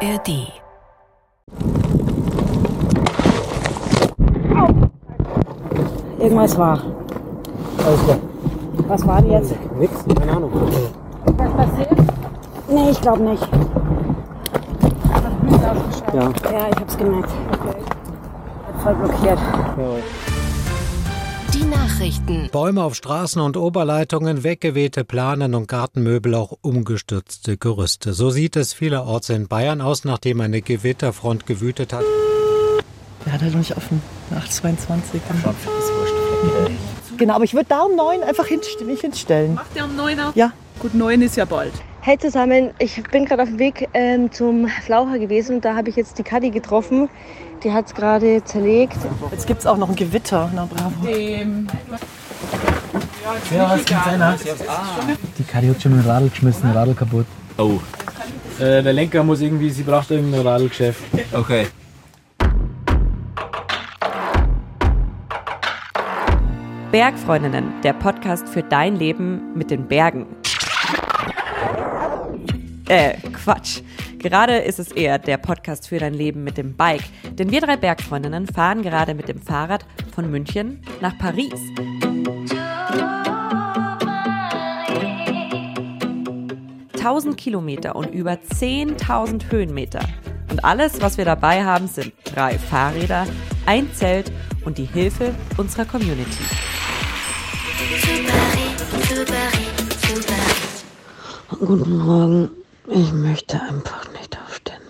ARD. Irgendwas war. Alles klar. Was war denn jetzt? Nix, keine Ahnung. Was passiert? Nee, ich glaube nicht. Ja, Ja, ich hab's gemerkt. Voll blockiert. jawohl. Die Nachrichten. Bäume auf Straßen und Oberleitungen, weggewehte Planen und Gartenmöbel, auch umgestürzte Gerüste. So sieht es vielerorts in Bayern aus, nachdem eine Gewitterfront gewütet hat. Der hat halt noch nicht offen. 822. Genau, aber ich würde da um neun einfach hinst mich hinstellen. Macht der um 9 auf? Ja. Gut, 9 ist ja bald. Hey zusammen, ich bin gerade auf dem Weg ähm, zum Flaucher gewesen und da habe ich jetzt die Kadi getroffen. Die hat es gerade zerlegt. Jetzt gibt es auch noch ein Gewitter. Na bravo. Dem Ja, was kann sein? Die Kadi hat schon mit dem Radl geschmissen, Radl kaputt. Oh. Äh, der Lenker muss irgendwie, sie braucht irgendein Radlgeschäft. Okay. Bergfreundinnen, der Podcast für dein Leben mit den Bergen. Äh, Quatsch. Gerade ist es eher der Podcast für dein Leben mit dem Bike. Denn wir drei Bergfreundinnen fahren gerade mit dem Fahrrad von München nach Paris. Tausend Kilometer und über 10.000 Höhenmeter. Und alles, was wir dabei haben, sind drei Fahrräder, ein Zelt und die Hilfe unserer Community. Guten Morgen. Ich möchte einfach nicht aufstehen.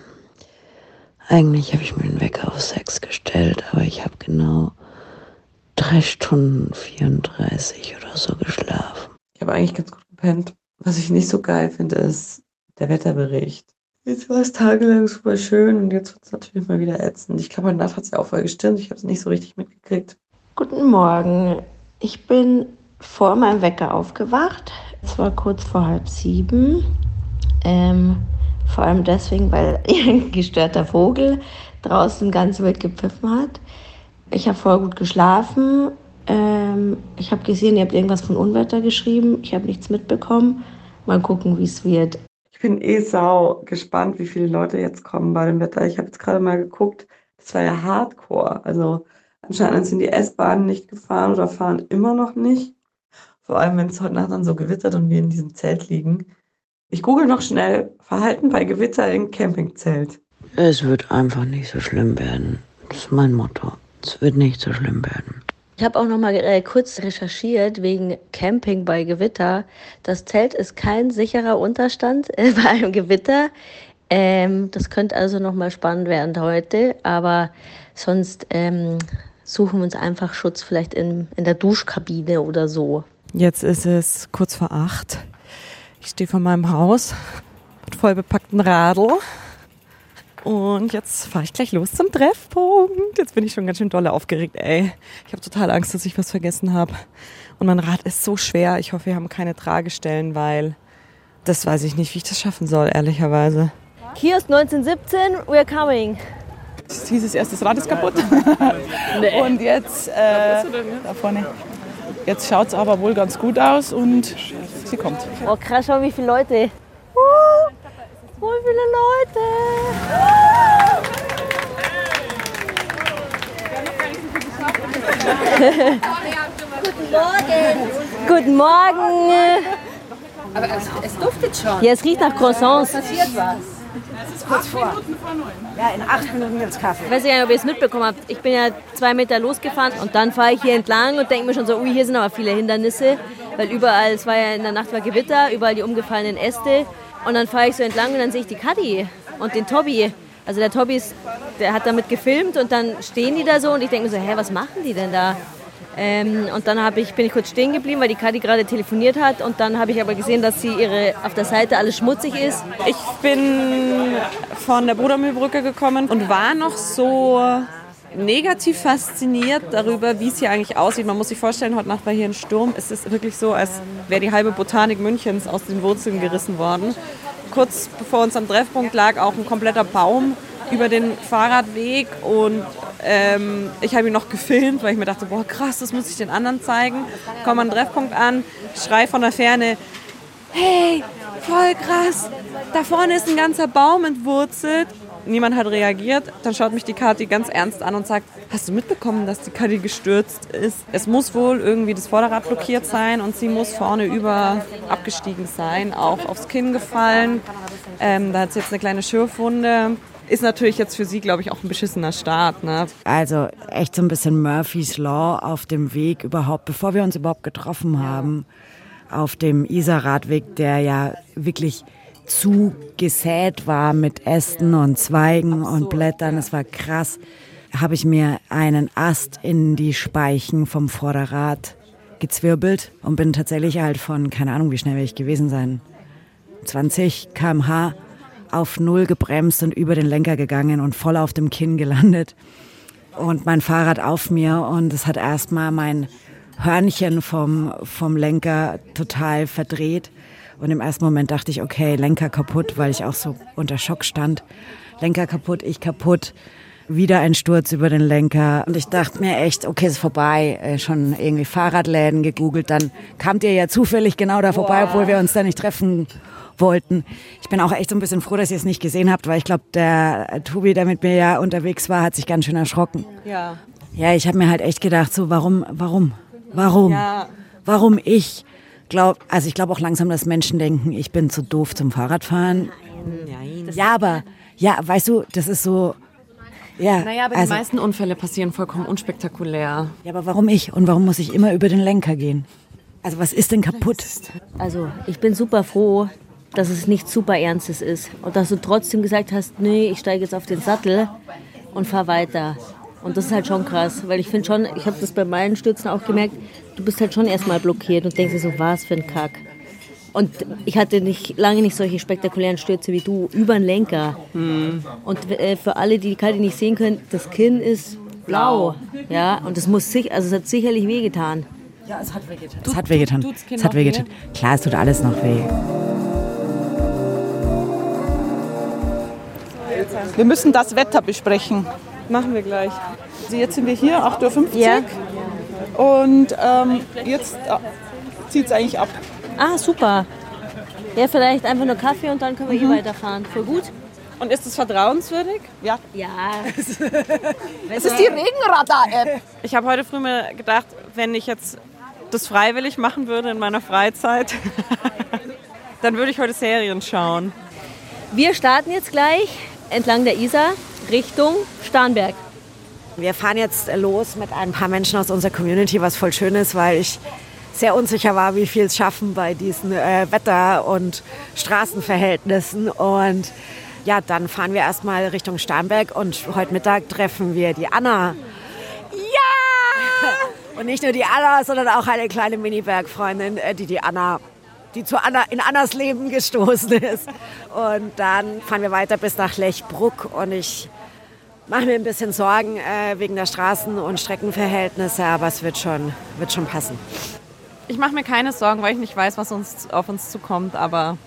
Eigentlich habe ich mir den Wecker auf sechs gestellt, aber ich habe genau drei Stunden 34 oder so geschlafen. Ich habe eigentlich ganz gut gepennt. Was ich nicht so geil finde, ist der Wetterbericht. Jetzt war es tagelang super schön und jetzt wird es natürlich mal wieder ätzend. Ich glaube, heute Nacht hat es ja auch voll gestimmt. Ich habe es nicht so richtig mitgekriegt. Guten Morgen. Ich bin vor meinem Wecker aufgewacht. Es war kurz vor halb sieben. Ähm, vor allem deswegen, weil ein gestörter Vogel draußen ganz wild gepfiffen hat. Ich habe voll gut geschlafen. Ähm, ich habe gesehen, ihr habt irgendwas von Unwetter geschrieben. Ich habe nichts mitbekommen. Mal gucken, wie es wird. Ich bin eh sau gespannt, wie viele Leute jetzt kommen bei dem Wetter. Ich habe jetzt gerade mal geguckt. Das war ja Hardcore. Also anscheinend sind die S-Bahnen nicht gefahren oder fahren immer noch nicht. Vor allem, wenn es heute Nacht dann so gewittert und wir in diesem Zelt liegen. Ich google noch schnell Verhalten bei Gewitter im Campingzelt. Es wird einfach nicht so schlimm werden. Das ist mein Motto. Es wird nicht so schlimm werden. Ich habe auch noch mal äh, kurz recherchiert wegen Camping bei Gewitter. Das Zelt ist kein sicherer Unterstand äh, bei einem Gewitter. Ähm, das könnte also noch mal spannend werden heute, aber sonst ähm, suchen wir uns einfach Schutz vielleicht in, in der Duschkabine oder so. Jetzt ist es kurz vor acht. Ich stehe vor meinem Haus mit voll bepackten Radl. Und jetzt fahre ich gleich los zum Treffpunkt. Jetzt bin ich schon ganz schön dolle aufgeregt, ey. Ich habe total Angst, dass ich was vergessen habe. Und mein Rad ist so schwer. Ich hoffe, wir haben keine Tragestellen, weil das weiß ich nicht, wie ich das schaffen soll, ehrlicherweise. Kiosk 1917, we're coming. Dieses erste Rad ist kaputt. Und jetzt, äh, da vorne. Jetzt schaut es aber wohl ganz gut aus und sie kommt. Oh krass, schau wie viele Leute. Uh, so viele Leute. Guten Morgen. Guten Morgen. Aber es, es duftet schon. Ja, es riecht nach Croissants. passiert was. Ja, in acht Minuten gibt's Kaffee. Ich weiß nicht, ob ihr es mitbekommen habt. Ich bin ja zwei Meter losgefahren und dann fahre ich hier entlang und denke mir schon so, ui, hier sind aber viele Hindernisse, weil überall, es war ja in der Nacht war Gewitter, überall die umgefallenen Äste und dann fahre ich so entlang und dann sehe ich die Kadi und den Tobi. Also der Tobi, ist, der hat damit gefilmt und dann stehen die da so und ich denke mir so, hä, was machen die denn da? Ähm, und dann ich, bin ich kurz stehen geblieben, weil die Kadi gerade telefoniert hat. Und dann habe ich aber gesehen, dass sie ihre auf der Seite alles schmutzig ist. Ich bin von der Brudermühlbrücke gekommen und war noch so negativ fasziniert darüber, wie es hier eigentlich aussieht. Man muss sich vorstellen, heute Nacht war hier ein Sturm. Es ist wirklich so, als wäre die halbe Botanik Münchens aus den Wurzeln gerissen worden. Kurz bevor uns am Treffpunkt lag auch ein kompletter Baum über den Fahrradweg und ähm, ich habe ihn noch gefilmt, weil ich mir dachte, boah krass, das muss ich den anderen zeigen. Komme den Treffpunkt an, schrei von der Ferne, hey, voll krass, da vorne ist ein ganzer Baum entwurzelt. Niemand hat reagiert. Dann schaut mich die Kathi ganz ernst an und sagt, hast du mitbekommen, dass die Kathi gestürzt ist? Es muss wohl irgendwie das Vorderrad blockiert sein und sie muss vorne über abgestiegen sein, auch aufs Kinn gefallen. Ähm, da hat sie jetzt eine kleine Schürfwunde. Ist natürlich jetzt für sie, glaube ich, auch ein beschissener Start. Ne? Also echt so ein bisschen Murphy's Law auf dem Weg überhaupt, bevor wir uns überhaupt getroffen haben, auf dem Isar-Radweg, der ja wirklich zugesät war mit Ästen und Zweigen und Blättern. Es war krass. Habe ich mir einen Ast in die Speichen vom Vorderrad gezwirbelt und bin tatsächlich halt von, keine Ahnung, wie schnell werde ich gewesen sein, 20 km/h auf Null gebremst und über den Lenker gegangen und voll auf dem Kinn gelandet. Und mein Fahrrad auf mir und es hat erstmal mein Hörnchen vom, vom Lenker total verdreht. Und im ersten Moment dachte ich, okay, Lenker kaputt, weil ich auch so unter Schock stand. Lenker kaputt, ich kaputt. Wieder ein Sturz über den Lenker. Und ich dachte mir echt, okay, ist vorbei. Äh, schon irgendwie Fahrradläden gegoogelt. Dann kamt ihr ja zufällig genau da vorbei, obwohl wir uns da nicht treffen wollten. Ich bin auch echt so ein bisschen froh, dass ihr es nicht gesehen habt, weil ich glaube, der Tobi, der mit mir ja unterwegs war, hat sich ganz schön erschrocken. Ja. Ja, ich habe mir halt echt gedacht, so warum, warum, warum, ja. warum ich? Glaub, also ich glaube auch langsam, dass Menschen denken, ich bin zu doof zum Fahrradfahren. Nein. Ja, aber ja, weißt du, das ist so. Ja, naja, aber also, die meisten Unfälle passieren vollkommen unspektakulär. Ja, aber warum ich? Und warum muss ich immer über den Lenker gehen? Also was ist denn kaputt? Also ich bin super froh, dass es nichts super Ernstes ist. Und dass du trotzdem gesagt hast, nee, ich steige jetzt auf den Sattel und fahre weiter. Und das ist halt schon krass, weil ich finde schon, ich habe das bei meinen Stürzen auch gemerkt, du bist halt schon erstmal blockiert und denkst dir so, was für ein Kack. Und ich hatte nicht, lange nicht solche spektakulären Stürze wie du, über den Lenker. Mhm. Und äh, für alle, die die Karte nicht sehen können, das Kinn ist blau. Ja, und das muss sich, also es hat sicherlich wehgetan. Ja, es hat wehgetan. Es hat wehgetan. Es hat wehgetan. Klar, es tut alles noch weh. Wir müssen das Wetter besprechen. Machen wir gleich. Also jetzt sind wir hier, 8.50 Uhr. Ja. Und ähm, jetzt äh, zieht es eigentlich ab. Ah, super. Ja, vielleicht einfach nur Kaffee und dann können wir mhm. hier weiterfahren. Voll gut. Und ist es vertrauenswürdig? Ja. Ja. es ist die Regenradar-App. Ich habe heute früh mir gedacht, wenn ich jetzt das freiwillig machen würde in meiner Freizeit, dann würde ich heute Serien schauen. Wir starten jetzt gleich entlang der Isar Richtung Starnberg. Wir fahren jetzt los mit ein paar Menschen aus unserer Community, was voll schön ist, weil ich sehr unsicher war, wie viel es schaffen bei diesen äh, Wetter- und Straßenverhältnissen. Und ja, dann fahren wir erstmal Richtung Starnberg und heute Mittag treffen wir die Anna. Ja! Und nicht nur die Anna, sondern auch eine kleine Mini-Bergfreundin, äh, die die Anna die zu Anna, in Annas Leben gestoßen ist. Und dann fahren wir weiter bis nach Lechbruck und ich mache mir ein bisschen Sorgen äh, wegen der Straßen- und Streckenverhältnisse, aber es wird schon, wird schon passen. Ich mache mir keine Sorgen, weil ich nicht weiß, was uns, auf uns zukommt, aber...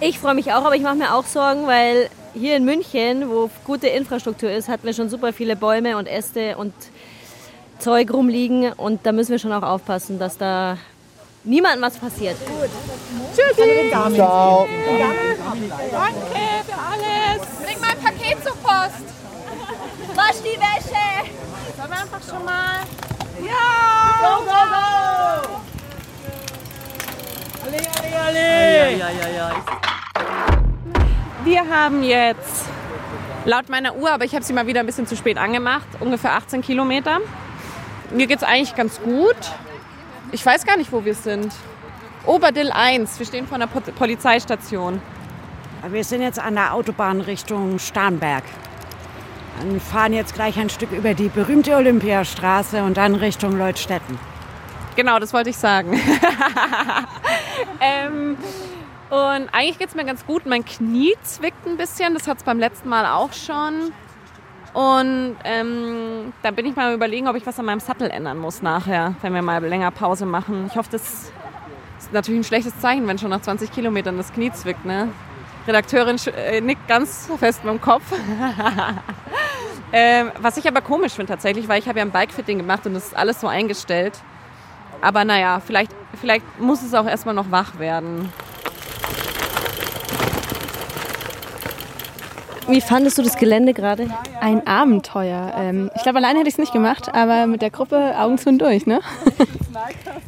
Ich freue mich auch, aber ich mache mir auch Sorgen, weil hier in München, wo gute Infrastruktur ist, hatten wir schon super viele Bäume und Äste und Zeug rumliegen und da müssen wir schon auch aufpassen, dass da niemandem was passiert. Gut. Tschüssi. Ciao. Danke Wasch die Wäsche. Sollen wir einfach schon mal... Ja! Go, go, go! Alle, alle, alle! Ja, ja, ja, ja. Wir haben jetzt laut meiner Uhr, aber ich habe sie mal wieder ein bisschen zu spät angemacht, ungefähr 18 Kilometer. Mir geht es eigentlich ganz gut. Ich weiß gar nicht, wo wir sind. Oberdill 1. Wir stehen vor einer Polizeistation. Wir sind jetzt an der Autobahn Richtung Starnberg. Wir fahren jetzt gleich ein Stück über die berühmte Olympiastraße und dann Richtung Leutstetten. Genau, das wollte ich sagen. ähm, und eigentlich geht es mir ganz gut. Mein Knie zwickt ein bisschen. Das hat es beim letzten Mal auch schon. Und ähm, da bin ich mal überlegen, ob ich was an meinem Sattel ändern muss nachher, wenn wir mal länger Pause machen. Ich hoffe, das ist natürlich ein schlechtes Zeichen, wenn schon nach 20 Kilometern das Knie zwickt. Ne? Redakteurin äh, nickt ganz fest mit dem Kopf. ähm, was ich aber komisch finde tatsächlich, weil ich habe ja ein Bikefitting gemacht und das ist alles so eingestellt. Aber naja, vielleicht, vielleicht muss es auch erstmal noch wach werden. Wie fandest du das Gelände gerade? Ein Abenteuer. Ähm, ich glaube, alleine hätte ich es nicht gemacht, aber mit der Gruppe Augen zu und durch, ne?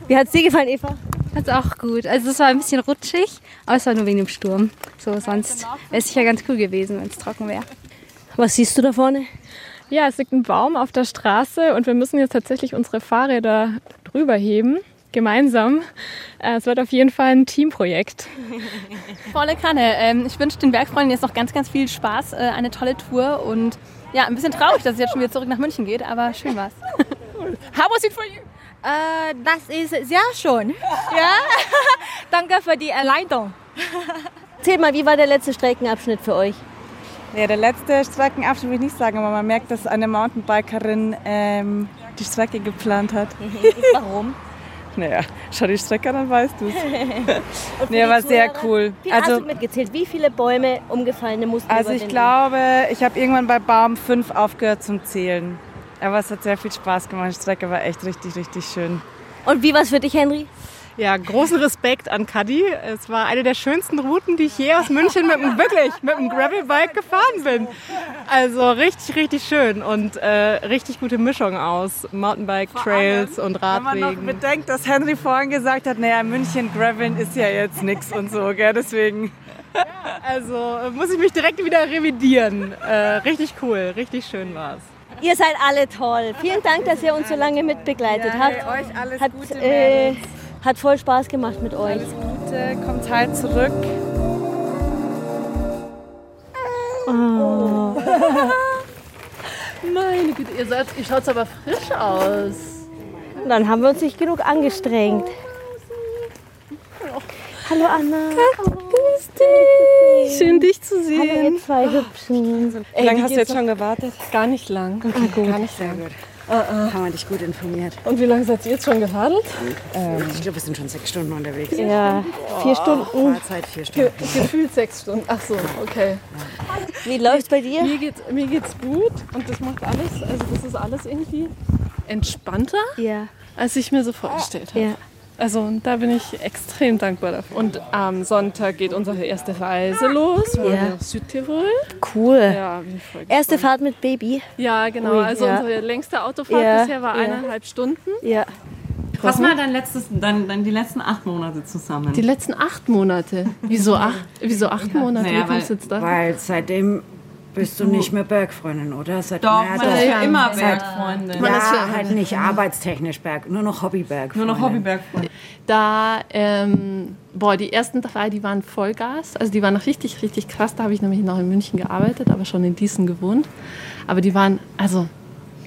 Wie hat es dir gefallen, Eva? Hat's auch gut. Also es war ein bisschen rutschig, aber es war nur wegen dem Sturm. So, sonst wäre es sicher ganz cool gewesen, wenn es trocken wäre. Was siehst du da vorne? Ja, es liegt ein Baum auf der Straße und wir müssen jetzt tatsächlich unsere Fahrräder drüber heben, gemeinsam. Äh, Es wird auf jeden Fall ein Teamprojekt. Volle Kanne. Ähm, ich wünsche den Bergfreunden jetzt noch ganz, ganz viel Spaß, äh, eine tolle Tour und ja, ein bisschen traurig, dass es jetzt schon wieder zurück nach München geht, aber schön war's. How was it for you? Äh, das ist sehr schön. Ja? Danke für die Leitung. Erzähl mal, wie war der letzte Streckenabschnitt für euch? Ja, der letzte Streckenabschnitt will ich nicht sagen, aber man merkt, dass eine Mountainbikerin ähm, die Strecke geplant hat. Warum? Naja, schau die Strecke an, dann weißt du es. Nee, war sehr Zuhörer? cool. Wie hast Also- du mitgezählt? Wie viele Bäume umgefallene mussten Also ich glaube, ich habe irgendwann bei Baum 5 aufgehört zum Zählen. Aber es hat sehr viel Spaß gemacht. Die Strecke war echt richtig, richtig schön. Und wie war es für dich, Henry? Ja, großen Respekt an Cuddy. Es war eine der schönsten Routen, die ich je aus München mit einem, wirklich, mit einem Gravelbike gefahren bin. Also richtig, richtig schön und äh, richtig gute Mischung aus Mountainbike, Trails und Wenn man noch Radwegen. bedenkt, dass Henry vorhin gesagt hat, naja, München Graveln ist ja jetzt nichts und so, gell? deswegen. Also äh, muss ich mich direkt wieder revidieren. Äh, richtig cool, richtig schön war's. Ihr seid alle toll. Vielen Dank, dass ihr uns so lange mitbegleitet Ja, habt. hey, euch alles hat, Gute, äh. Hat voll Spaß gemacht mit euch. Alles Gute, kommt halt zurück. Oh. Meine Güte, ihr, seid, ihr schaut aber frisch aus. Dann haben wir uns nicht genug angestrengt. Hallo Anna. Grüß dich. Schön, dich zu Hallo sehen. ihr zwei Hübschen. Wie lange hast du jetzt schon gewartet? Gar nicht lang. Ah, gut. Gar nicht lang. Haben wir dich gut informiert. Und wie lange seid ihr jetzt schon geradelt? ich glaube, wir sind schon sechs Stunden unterwegs. Ja, vier Stunden. Fahrzeit vier Ge Stunden. gefühlt sechs Stunden. Ach so, okay. Wie läuft's bei dir? Mir geht's, mir geht's gut und das macht alles, also das ist alles irgendwie entspannter, Ja. als ich mir so vorgestellt habe. Ja. Also und da bin ich extrem dankbar dafür. Und am Sonntag geht unsere erste Reise los. Wir Ja. wollen nach Südtirol. Cool. Ja, Erste Fahrt mit Baby. Ja, genau. Ui, also ja. unsere längste Autofahrt Ja, bisher war ja. eineinhalb Stunden. Ja. Was war dein letztes, dein, dein, die letzten acht Monate zusammen? Die letzten acht Monate. Wieso acht, wieso acht Monate? Naja, Wie kommst du jetzt da? Weil seitdem bist du nicht mehr Bergfreundin, oder? Seit, Doch, man doch. ist ja immer Seit- Bergfreundin. Ja, ja- halt nicht arbeitstechnisch Berg, nur noch Hobbyberg. Nur noch Hobbybergfreundin. Da, ähm, boah, die ersten drei, die waren Vollgas. Also die waren noch richtig, richtig krass. Da habe ich nämlich noch in München gearbeitet, aber schon in Diesen gewohnt. Aber die waren, also,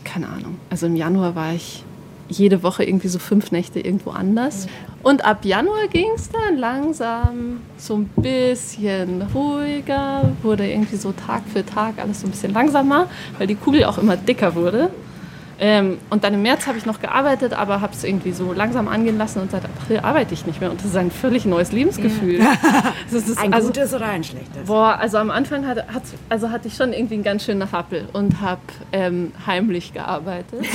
keine Ahnung. Also im Januar war ich jede Woche irgendwie so fünf Nächte irgendwo anders. Und ab Januar ging es dann langsam so ein bisschen ruhiger, wurde irgendwie so Tag für Tag alles so ein bisschen langsamer, weil die Kugel auch immer dicker wurde. Ähm, und dann im März habe ich noch gearbeitet, aber habe es irgendwie so langsam angehen lassen und seit April arbeite ich nicht mehr. Und das ist ein völlig neues Lebensgefühl. Das ist, Ein also, gutes oder ein schlechtes? Boah, also am Anfang hat, hat, also hatte ich schon irgendwie einen ganz schönen Rappel und habe ähm, heimlich gearbeitet.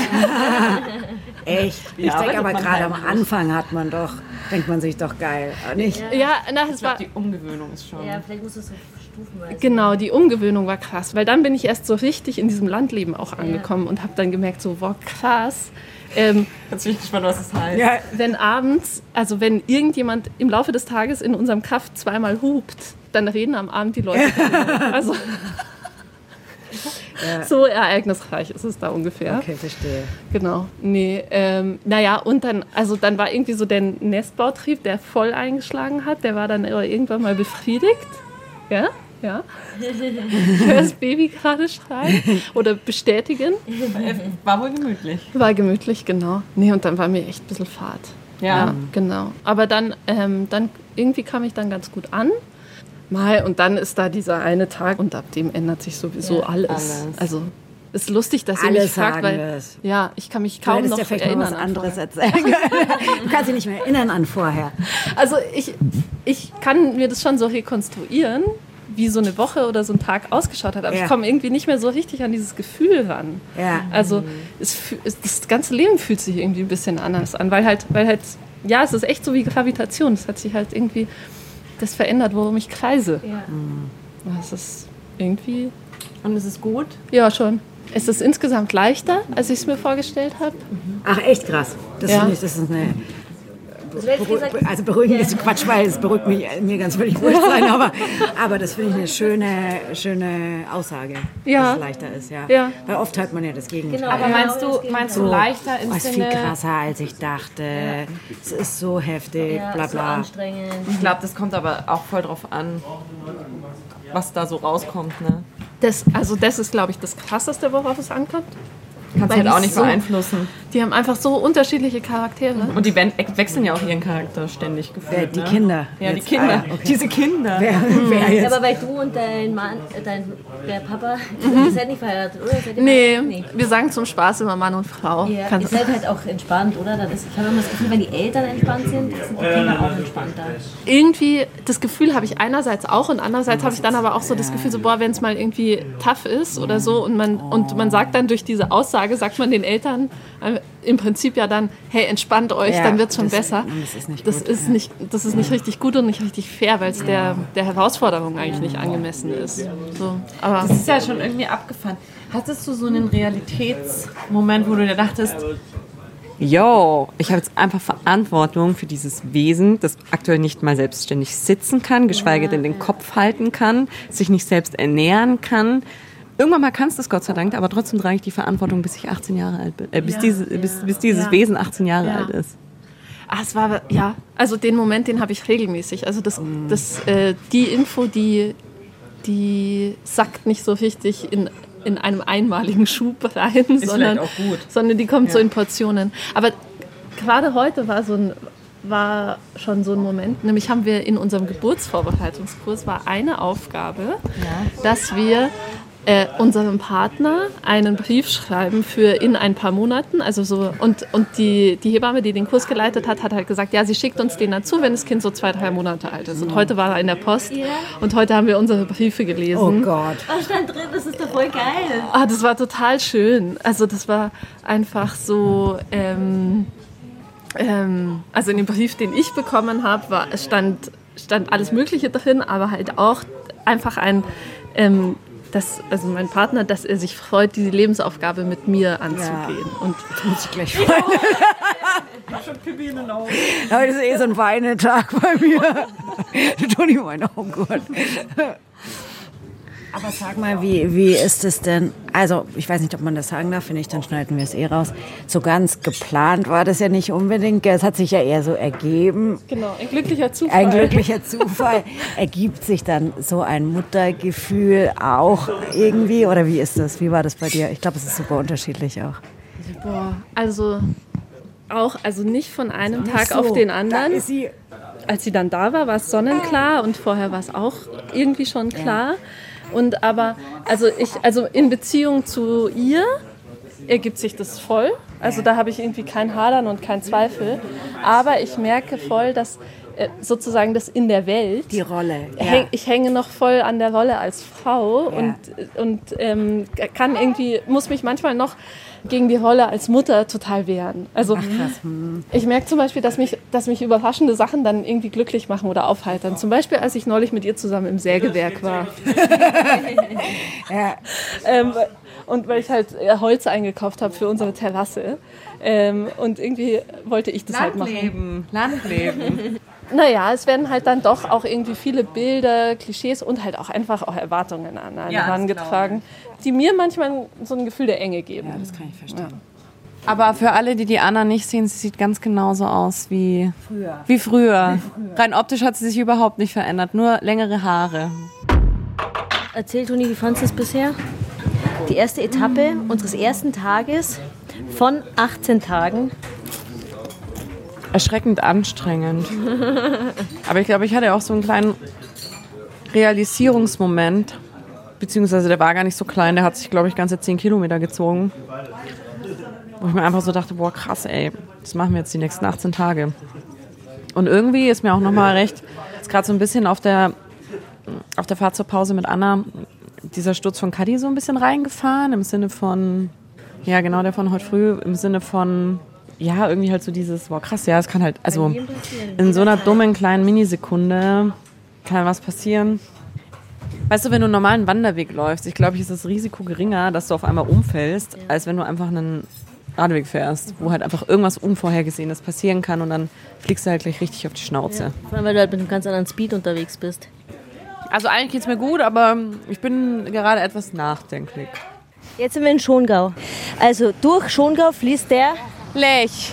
Echt? Ich Ja, denke aber gerade am? Anfang hat man doch, denkt man sich doch geil, nicht? Ja, na, es war die Umgewöhnung ist schon. Ja, vielleicht musst du es so stufenweise. genau die Umgewöhnung war krass, weil dann bin ich erst so richtig in diesem Landleben auch angekommen und habe dann gemerkt so, wow, krass. Ähm, Jetzt bin ich gespannt, was das heißt. Ja, wenn abends, also wenn irgendjemand im Laufe des Tages in unserem Kaff zweimal hupt, dann reden am Abend die Leute. darüber. so ereignisreich ist es da ungefähr. okay, verstehe. Genau. Nee, ähm, naja, und dann, also dann war irgendwie so der Nestbautrieb, der voll eingeschlagen hat, der war dann aber irgendwann mal befriedigt. Ja, ja. Ich höre das Baby gerade schreien oder bestätigen. War wohl gemütlich. War gemütlich, genau. Nee, und dann war mir echt ein bisschen Fahrt. Ja. genau. Aber dann, ähm, dann irgendwie kam ich dann ganz gut an. Mal, und dann ist da dieser eine Tag und ab dem ändert sich sowieso Ja, alles. alles. Also ist lustig, dass ihr mich fragt, weil das. ja, ich kann mich kaum noch ja vielleicht erinnern. mal was an anderes erzählen. Du kannst dich nicht mehr erinnern an vorher. Also ich, ich kann mir das schon so rekonstruieren, wie so eine Woche oder so ein Tag ausgeschaut hat, aber Ja. ich komme irgendwie nicht mehr so richtig an dieses Gefühl ran. Ja. Also es, fü- es, das ganze Leben fühlt sich irgendwie ein bisschen anders an, weil halt, weil halt, ja, es ist echt so wie Gravitation. Es hat sich halt irgendwie das verändert, worum ich kreise. Ja. Das ist irgendwie Und ist es gut? Ja, schon. Es ist insgesamt leichter, als ich es mir vorgestellt habe. Ach, echt krass. Das Ja. finde ich, das ist eine. Beruh- also beruhigend ist Quatsch, weil es beruhigt mich, mir ganz völlig wurscht sein, aber, aber das finde ich eine schöne, schöne Aussage, Ja. dass es leichter ist, ja. Ja. Weil oft hört man ja das Gegenteil. Genau, aber meinst du, meinst du leichter im oh, ist Sinne... viel krasser, als ich dachte. Es ist so heftig, bla bla. Ich glaube, das kommt aber auch voll drauf an, was da so rauskommt. Ne? Das, also das ist, glaube ich, das Krasseste, worauf es ankommt. Kannst Weil halt auch die nicht so- beeinflussen. Die haben einfach so unterschiedliche Charaktere. Und die wen- wechseln ja auch ihren Charakter ständig gefühlt. Wer, die ne? Kinder. Ja, die Jetzt, Kinder. ah, okay. Diese Kinder. Wer, wer Ja, jetzt? aber weil du und dein Mann, äh, dein der Papa, Mhm. ihr seid nicht verheiratet, oder? Seid Nee, verheiratet? wir sagen zum Spaß immer Mann und Frau. Ja, Kannst- ihr seid halt auch entspannt, oder? Dann ist, ich habe immer das Gefühl, wenn die Eltern entspannt sind, sind die Kinder auch entspannter. irgendwie das Gefühl habe ich einerseits auch und andererseits habe ich dann aber auch so das Gefühl so boah wenn es mal irgendwie tough ist oder so und man und man sagt dann durch diese Aussage sagt man den Eltern äh, im Prinzip ja dann hey entspannt euch Ja, dann wird es schon das- besser das ist nicht das gut, ist nicht das ist nicht richtig gut und nicht richtig fair weil es der der Herausforderung eigentlich nicht angemessen ist so aber Das ist ja schon irgendwie abgefahren. Hattest du so einen Realitätsmoment, wo du dir dachtest, yo, ich habe jetzt einfach Verantwortung für dieses Wesen, das aktuell nicht mal selbstständig sitzen kann, geschweige denn den Kopf halten kann, sich nicht selbst ernähren kann. Irgendwann mal kannst du es, Gott sei Dank, aber trotzdem trage ich die Verantwortung, bis ich 18 Jahre alt bin, äh, bis, Ja. diese, bis, bis dieses Ja. Wesen 18 Jahre Ja. alt ist. Ah, es war, ja, also den Moment, den habe ich regelmäßig. Also das, das, äh, die Info, die, die sackt nicht so richtig in, in einem einmaligen Schub rein, sondern, auch gut. sondern die kommt so Ja. in Portionen. Aber gerade heute war so ein war schon so ein Moment, nämlich haben wir in unserem Geburtsvorbereitungskurs war eine Aufgabe, dass wir äh, unserem Partner einen Brief schreiben für in ein paar Monaten. Also so, und, und die, die Hebamme, die den Kurs geleitet hat, hat halt gesagt, ja, sie schickt uns den dazu, wenn das Kind so zwei, drei Monate alt ist. Und heute war er in der Post und heute haben wir unsere Briefe gelesen. Oh Gott. Oh, stand drin, das ist doch voll geil. Ah, das war total schön. Also das war einfach so. Ähm, ähm, also in dem Brief, den ich bekommen habe, stand, stand alles Mögliche drin, aber halt auch einfach ein, ähm, dass, also mein Partner, dass er sich freut, diese Lebensaufgabe mit mir anzugehen. Und muss ich gleich freuen. Heute ist eh so ein Weinetag bei mir. Du Toni, meine, oh Gott. Aber sag mal, wie, wie ist es denn? Also, ich weiß nicht, ob man das sagen darf, wenn nicht, dann schneiden wir es eh raus. So ganz geplant war das ja nicht unbedingt. Es hat sich ja eher so ergeben. Genau, ein glücklicher Zufall. Ein glücklicher Zufall. Ergibt sich dann so ein Muttergefühl auch irgendwie? Oder wie ist das? Wie war das bei dir? Ich glaube, es ist super unterschiedlich auch. Boah, also auch, also nicht von einem Tag so. auf den anderen. sie. Als sie dann da war, war es sonnenklar und vorher war es auch irgendwie schon klar. Und aber, also ich, also in Beziehung zu ihr ergibt sich das voll. Also da habe ich irgendwie kein Hadern und kein Zweifel. Aber ich merke voll, dass sozusagen das in der Welt. Die Rolle. Häng, ich hänge noch voll an der Rolle als Frau und, und ähm, kann irgendwie, muss mich manchmal noch gegen die Rolle als Mutter total wehren. Also ich merke zum Beispiel, dass mich, dass mich überraschende Sachen dann irgendwie glücklich machen oder aufheitern. Zum Beispiel, als ich neulich mit ihr zusammen im Sägewerk war. ja. ähm, und weil ich halt äh, Holz eingekauft habe für unsere Terrasse. Ähm, und irgendwie wollte ich das halt machen. Landleben, Landleben. Naja, es werden halt dann doch auch irgendwie viele Bilder, Klischees und halt auch einfach auch Erwartungen an einen Ja, herangetragen, die mir manchmal so ein Gefühl der Enge geben. Ja, das kann ich verstehen. Aber für alle, die die Anna nicht sehen, sie sieht ganz genauso aus wie Früher. Wie früher. Rein optisch hat sie sich überhaupt nicht verändert, nur längere Haare. Erzähl, Toni, wie fandest du es bisher? Die erste Etappe unseres ersten Tages von 18 Tagen. Erschreckend anstrengend. Aber ich glaube, ich hatte auch so einen kleinen Realisierungsmoment. Beziehungsweise der war gar nicht so klein, der hat sich, glaube ich, ganze 10 Kilometer gezogen. Wo ich mir einfach so dachte, boah, krass, ey, das machen wir jetzt die nächsten 18 Tage. Und irgendwie ist mir auch nochmal recht, ist gerade so ein bisschen auf der, auf der Fahrt zur Pause mit Anna dieser Sturz von Cuddy so ein bisschen reingefahren, im Sinne von, ja genau, der von heute früh, im Sinne von, ja, irgendwie halt so dieses, boah krass, ja, es kann halt, also in so einer dummen kleinen Minisekunde kann was passieren. Weißt du, wenn du einen normalen Wanderweg läufst, ich glaube, ist das Risiko geringer, dass du auf einmal umfällst, als wenn du einfach einen Radweg fährst, wo halt einfach irgendwas Unvorhergesehenes passieren kann und dann fliegst du halt gleich richtig auf die Schnauze. Ja. Vor allem, weil du halt mit einem ganz anderen Speed unterwegs bist. Also eigentlich geht es mir gut, aber ich bin gerade etwas nachdenklich. Jetzt sind wir in Schongau. Also durch Schongau fließt der Lech.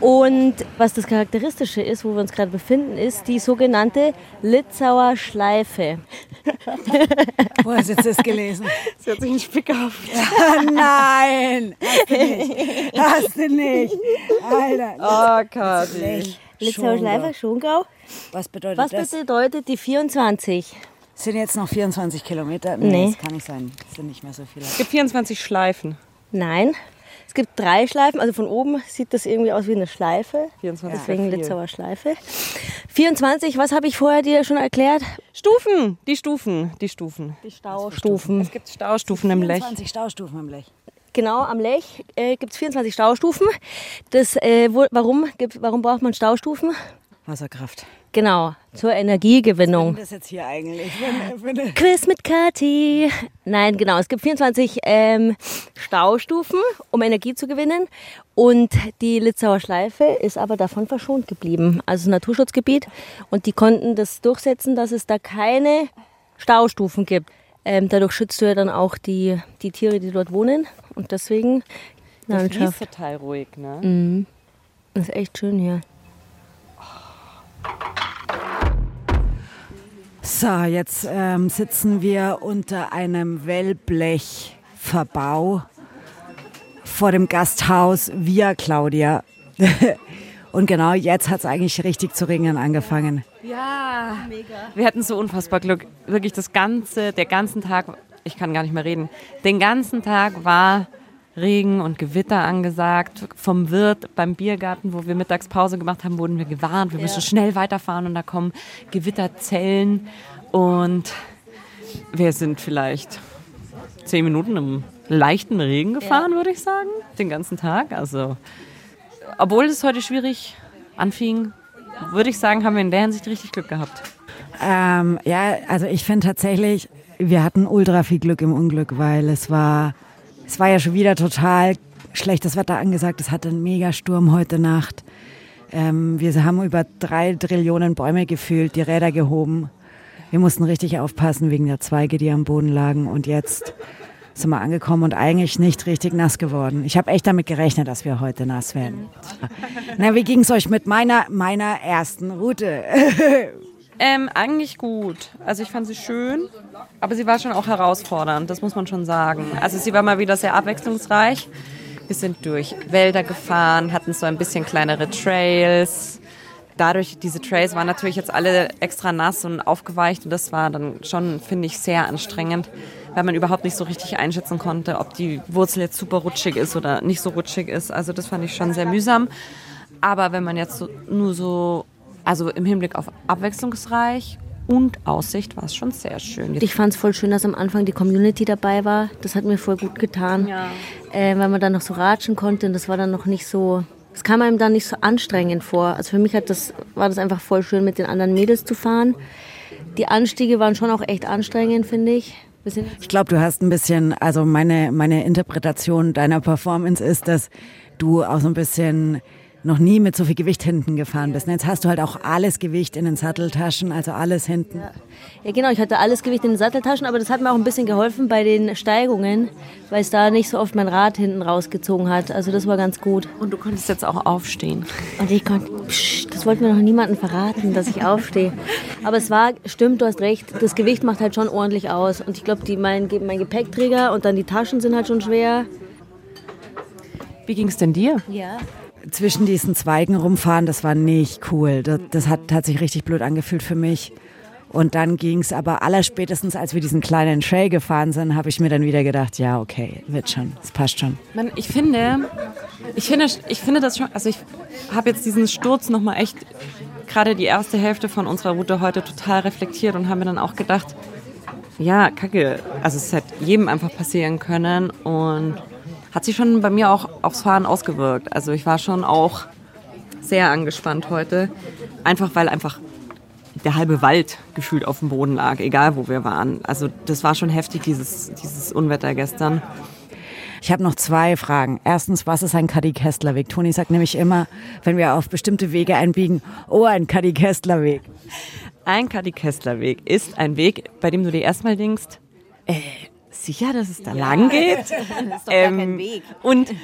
Und was das Charakteristische ist, wo wir uns gerade befinden, ist die sogenannte Litzauer Schleife. Wo hast du jetzt das gelesen? Sie hat sich einen Spick auf. Nein, hast du nicht. Hast du nicht. Alter. Oh, Kati. Litzauer Schleife, Schongau. Was bedeutet Was das? bedeutet die 24? Sind jetzt noch 24 Kilometer? Nee. das kann nicht sein. Das sind nicht mehr so viele. Es gibt 24 Schleifen. Nein. Es gibt drei Schleifen, also von oben sieht das irgendwie aus wie eine Schleife. 24 Deswegen. Litzauer Schleife. 24, was habe ich vorher dir schon erklärt? Stufen, die Stufen, die Stufen. Die Staustufen. Es gibt Staustufen im Lech. 24 Staustufen im Lech. Genau, am Lech äh, gibt es 24 Staustufen. Das, äh, wo, warum, gibt, warum braucht man Staustufen? Wasserkraft. Genau, zur Energiegewinnung. Was ist das jetzt hier eigentlich? Eine- Quiz mit Kathi. Nein, genau. Es gibt 24 ähm, Staustufen, um Energie zu gewinnen. Und die Litzauer Schleife ist aber davon verschont geblieben. Also Naturschutzgebiet. Und die konnten das durchsetzen, dass es da keine Staustufen gibt. Ähm, dadurch schützt du ja dann auch die, die Tiere, die dort wohnen. Und deswegen fließt Landschaft. total ruhig, ne? Mhm. Das ist echt schön hier. So, jetzt ähm, sitzen wir unter einem Wellblechverbau vor dem Gasthaus Via Claudia. Und genau jetzt hat es eigentlich richtig zu regnen angefangen. Ja, wir hatten so unfassbar Glück. Wirklich das ganze, der ganzen Tag, ich kann gar nicht mehr reden, den ganzen Tag war Regen und Gewitter angesagt. Vom Wirt beim Biergarten, wo wir Mittagspause gemacht haben, wurden wir gewarnt, wir Ja. müssen schnell weiterfahren und da kommen Gewitterzellen. Und wir sind vielleicht zehn Minuten im leichten Regen gefahren, würde ich sagen, den ganzen Tag. Also, obwohl es heute schwierig anfing, würde ich sagen, haben wir in der Hinsicht richtig Glück gehabt. Ähm, ja, also ich finde tatsächlich, wir hatten ultra viel Glück im Unglück, weil es war, es war ja schon wieder total schlechtes Wetter angesagt. Es hatte einen Megasturm heute Nacht. Ähm, wir haben über drei Trillionen Bäume gefühlt, die Räder gehoben. Wir mussten richtig aufpassen wegen der Zweige, die am Boden lagen. Und jetzt sind wir angekommen und eigentlich nicht richtig nass geworden. Ich habe echt damit gerechnet, dass wir heute nass werden. Na, wie ging es euch mit meiner, meiner ersten Route? Ähm, eigentlich gut. Also ich fand sie schön, aber sie war schon auch herausfordernd, das muss man schon sagen. Also sie war mal wieder sehr abwechslungsreich. Wir sind durch Wälder gefahren, hatten so ein bisschen kleinere Trails. Dadurch, diese Trails waren natürlich jetzt alle extra nass und aufgeweicht und das war dann schon, finde ich, sehr anstrengend, weil man überhaupt nicht so richtig einschätzen konnte, ob die Wurzel jetzt super rutschig ist oder nicht so rutschig ist. Also das fand ich schon sehr mühsam. Aber wenn man jetzt so, nur so, also im Hinblick auf abwechslungsreich und Aussicht war es schon sehr schön. Ich fand es voll schön, dass am Anfang die Community dabei war. Das hat mir voll gut getan, Ja. äh, weil man dann noch so ratschen konnte und das war dann noch nicht so, es kam einem dann nicht so anstrengend vor. Also für mich hat das, war das einfach voll schön, mit den anderen Mädels zu fahren. Die Anstiege waren schon auch echt anstrengend, finde ich. Ich glaube, du hast ein bisschen, also meine, meine Interpretation deiner Performance ist, dass du auch so ein bisschen noch nie mit so viel Gewicht hinten gefahren bist. Jetzt hast du halt auch alles Gewicht in den Satteltaschen, also alles hinten. Ja, genau, ich hatte alles Gewicht in den Satteltaschen, aber das hat mir auch ein bisschen geholfen bei den Steigungen, weil es da nicht so oft mein Rad hinten rausgezogen hat. Also das war ganz gut. Und du konntest jetzt auch aufstehen. Und ich konnte, psch, das wollte mir noch niemandem verraten, dass ich aufstehe. Aber es war, stimmt, du hast recht, das Gewicht macht halt schon ordentlich aus. Und ich glaube, die, mein, mein Gepäckträger und dann die Taschen sind halt schon schwer. Wie ging es denn dir? Ja. Zwischen diesen Zweigen rumfahren, das war nicht cool. Das, das hat, hat sich richtig blöd angefühlt für mich. Und dann ging es aber allerspätestens, als wir diesen kleinen Trail gefahren sind, habe ich mir dann wieder gedacht, ja, okay, wird schon, es passt schon. Ich finde, ich finde, ich finde das schon, also ich habe jetzt diesen Sturz nochmal echt, gerade die erste Hälfte von unserer Route heute total reflektiert und habe mir dann auch gedacht, ja, kacke, also es hätte jedem einfach passieren können und hat sich schon bei mir auch aufs Fahren ausgewirkt. Also ich war schon auch sehr angespannt heute, einfach weil einfach der halbe Wald gefühlt auf dem Boden lag, egal wo wir waren. Also das war schon heftig, dieses, dieses Unwetter gestern. Ich habe noch zwei Fragen. Erstens, was ist ein Kadi-Kessler-Weg? Toni sagt nämlich immer, wenn wir auf bestimmte Wege einbiegen, oh, ein Kadi-Kessler-Weg. Ein Kadi-Kessler-Weg ist ein Weg, bei dem du dir erstmal denkst, äh, sicher, dass es da ja. lang geht? das ist doch ähm, gar kein Weg. Und äh,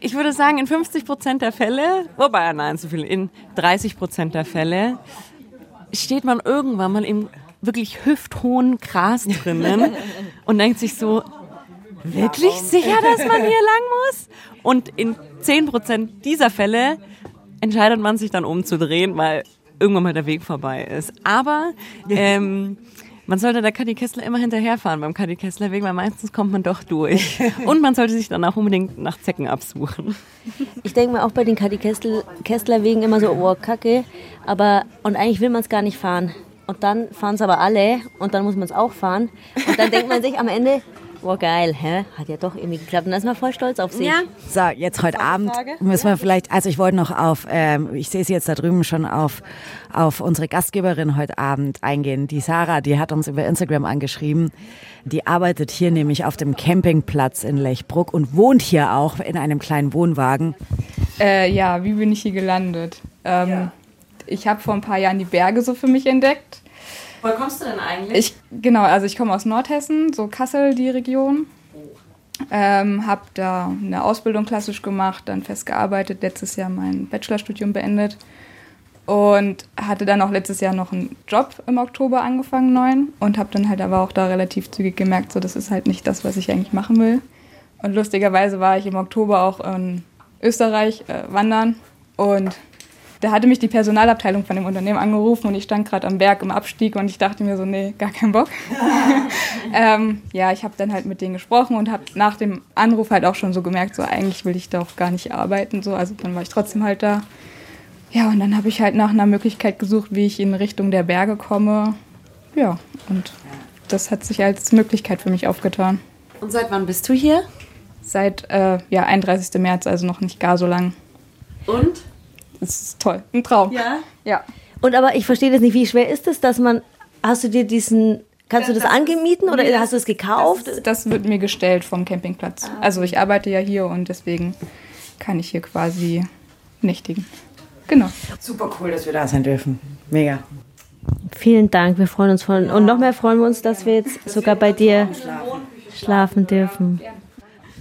ich würde sagen, in 50 Prozent der Fälle, wobei, nein, zu viel, in 30 Prozent der Fälle steht man irgendwann mal im wirklich hüfthohen Gras drinnen und denkt sich so, wirklich sicher, dass man hier lang muss? Und in 10 Prozent dieser Fälle entscheidet man sich dann umzudrehen, weil irgendwann mal der Weg vorbei ist. Aber ähm, man sollte der Kadi Kessler immer hinterherfahren beim Kadi Kessler Weg, weil meistens kommt man doch durch. Und man sollte sich dann auch unbedingt nach Zecken absuchen. Ich denke mir auch bei den Kadi Kessler Wegen immer so, oh Kacke, aber und eigentlich will man es gar nicht fahren. Und dann fahren es aber alle und dann muss man es auch fahren. Und dann denkt man sich am Ende, Boah, geil, hä? Hat ja doch irgendwie geklappt. Und da ist man voll stolz auf sich. Ja. So, jetzt heute Abend müssen wir vielleicht, also ich wollte noch auf, ähm, ich sehe sie jetzt da drüben schon auf, auf unsere Gastgeberin heute Abend eingehen. Die Sarah, die hat uns über Instagram angeschrieben. Die arbeitet hier nämlich auf dem Campingplatz in Lechbruck und wohnt hier auch in einem kleinen Wohnwagen. Äh, ja, wie bin ich hier gelandet? Ähm, ja. Ich habe vor ein paar Jahren die Berge so für mich entdeckt Woher kommst du denn eigentlich? Ich, genau, also ich komme aus Nordhessen, so Kassel, die Region. Ähm, habe da eine Ausbildung klassisch gemacht, dann festgearbeitet, letztes Jahr mein Bachelorstudium beendet und hatte dann auch letztes Jahr noch einen Job im Oktober angefangen, neuen und habe dann halt aber auch da relativ zügig gemerkt, so das ist halt nicht das, was ich eigentlich machen will. Und lustigerweise war ich im Oktober auch in Österreich äh, wandern und da hatte mich die Personalabteilung von dem Unternehmen angerufen und ich stand gerade am Berg im Abstieg und ich dachte mir so, nee, gar keinen Bock. ähm, ja, ich habe dann halt mit denen gesprochen und habe nach dem Anruf halt auch schon so gemerkt, so eigentlich will ich da auch gar nicht arbeiten. So. Also dann war ich trotzdem halt da. Ja, und dann habe ich halt nach einer Möglichkeit gesucht, wie ich in Richtung der Berge komme. Ja, und das hat sich als Möglichkeit für mich aufgetan. Und seit wann bist du hier? Seit äh, ja, 31. März, also noch nicht gar so lang. Und? Das ist toll. Ein Traum. Ja? Ja. Und aber ich verstehe das nicht, wie schwer ist es, dass man, hast du dir diesen, kannst du das, das angemieten oder hast du es gekauft? Das, das, wird mir gestellt vom Campingplatz. Ah. Also ich arbeite ja hier und deswegen kann ich hier quasi nächtigen. Genau. Super cool, dass wir da sein dürfen. Mega. Vielen Dank, wir freuen uns voll. Und noch mehr freuen wir uns, dass wir jetzt sogar bei dir schlafen dürfen.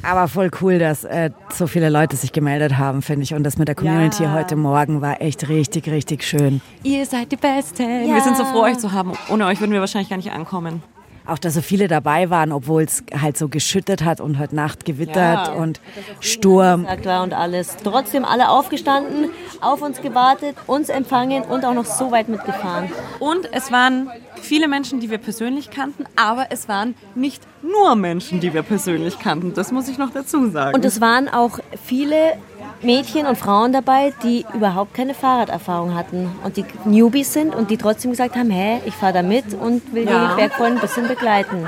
Aber voll cool, dass äh, so viele Leute sich gemeldet haben, finde ich. Und das mit der Community ja. heute Morgen war echt richtig, richtig schön. Ihr seid die Besten. Ja. Wir sind so froh, euch zu haben. Ohne euch würden wir wahrscheinlich gar nicht ankommen. Auch, dass so viele dabei waren, obwohl es halt so geschüttet hat und heute Nacht gewittert ja. und Sturm. War und alles. Trotzdem alle aufgestanden, auf uns gewartet, uns empfangen und auch noch so weit mitgefahren. Und es waren viele Menschen, die wir persönlich kannten, aber es waren nicht nur Menschen, die wir persönlich kannten. Das muss ich noch dazu sagen. Und es waren auch viele Mädchen und Frauen dabei, die überhaupt keine Fahrraderfahrung hatten und die Newbies sind und die trotzdem gesagt haben, hä, ich fahre da mit und will ja. die Bergfreunde ein bisschen begleiten.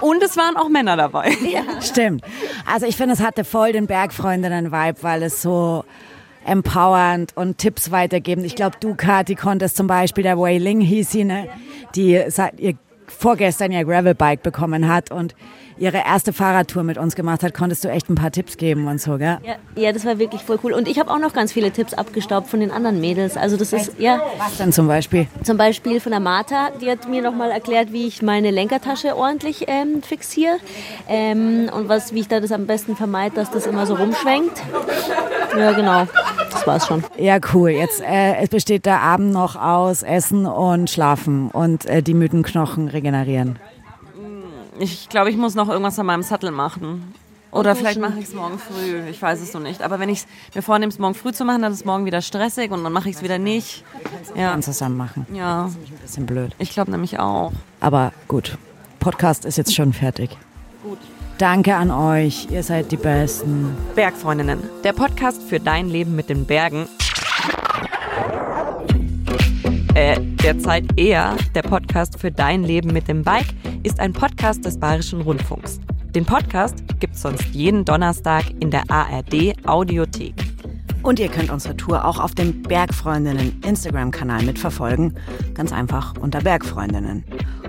Und es waren auch Männer dabei. Ja. Stimmt. Also ich finde, es hatte voll den Bergfreundinnen-Vibe, weil es so empowernd und Tipps weitergeben. Ich glaube, du, Kati, konntest zum Beispiel, der Wei Ling hieß sie, ne, die seit ihr vorgestern ihr Gravelbike bekommen hat und ihre erste Fahrradtour mit uns gemacht hat, konntest du echt ein paar Tipps geben und so, gell? Ja, ja das war wirklich voll cool. Und ich habe auch noch ganz viele Tipps abgestaubt von den anderen Mädels. Also das ist, ja. Was denn zum Beispiel? Zum Beispiel von der Martha, die hat mir nochmal erklärt, wie ich meine Lenkertasche ordentlich ähm, fixiere ähm, und was, wie ich da das am besten vermeide, dass das immer so rumschwenkt. Ja, genau. Das war's schon. Ja, cool. Jetzt äh, es besteht der Abend noch aus Essen und Schlafen und äh, die müden Knochen regenerieren. Ich glaube, ich muss noch irgendwas an meinem Sattel machen. Oder vielleicht mache ich es morgen früh. Ich weiß es noch nicht. Aber wenn ich es mir vornehme, es morgen früh zu machen, dann ist es morgen wieder stressig und dann mache ich es wieder nicht. Ja. Ganz zusammen machen. Ja. Das ist ein bisschen blöd. Ich glaube nämlich auch. Aber gut. Podcast ist jetzt schon fertig. Gut. Danke an euch. Ihr seid die Besten. Bergfreundinnen. Der Podcast für dein Leben mit den Bergen. Äh, derzeit eher der Podcast für dein Leben mit dem Bike ist ein Podcast des Bayerischen Rundfunks. Den Podcast gibt's sonst jeden Donnerstag in der ARD Audiothek. Und ihr könnt unsere Tour auch auf dem Bergfreundinnen Instagram-Kanal mitverfolgen. Ganz einfach unter Bergfreundinnen.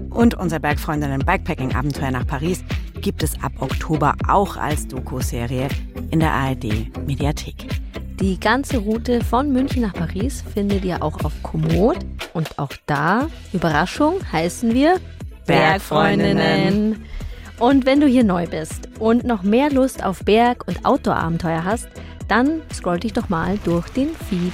Und unser Bergfreundinnen Bikepacking-Abenteuer nach Paris gibt es ab Oktober auch als Doku-Serie in der ARD-Mediathek. Die ganze Route von München nach Paris findet ihr auch auf Komoot. Und auch da, Überraschung, heißen wir Bergfreundinnen. Und wenn du hier neu bist und noch mehr Lust auf Berg- und Outdoor-Abenteuer hast, dann scroll dich doch mal durch den Feed.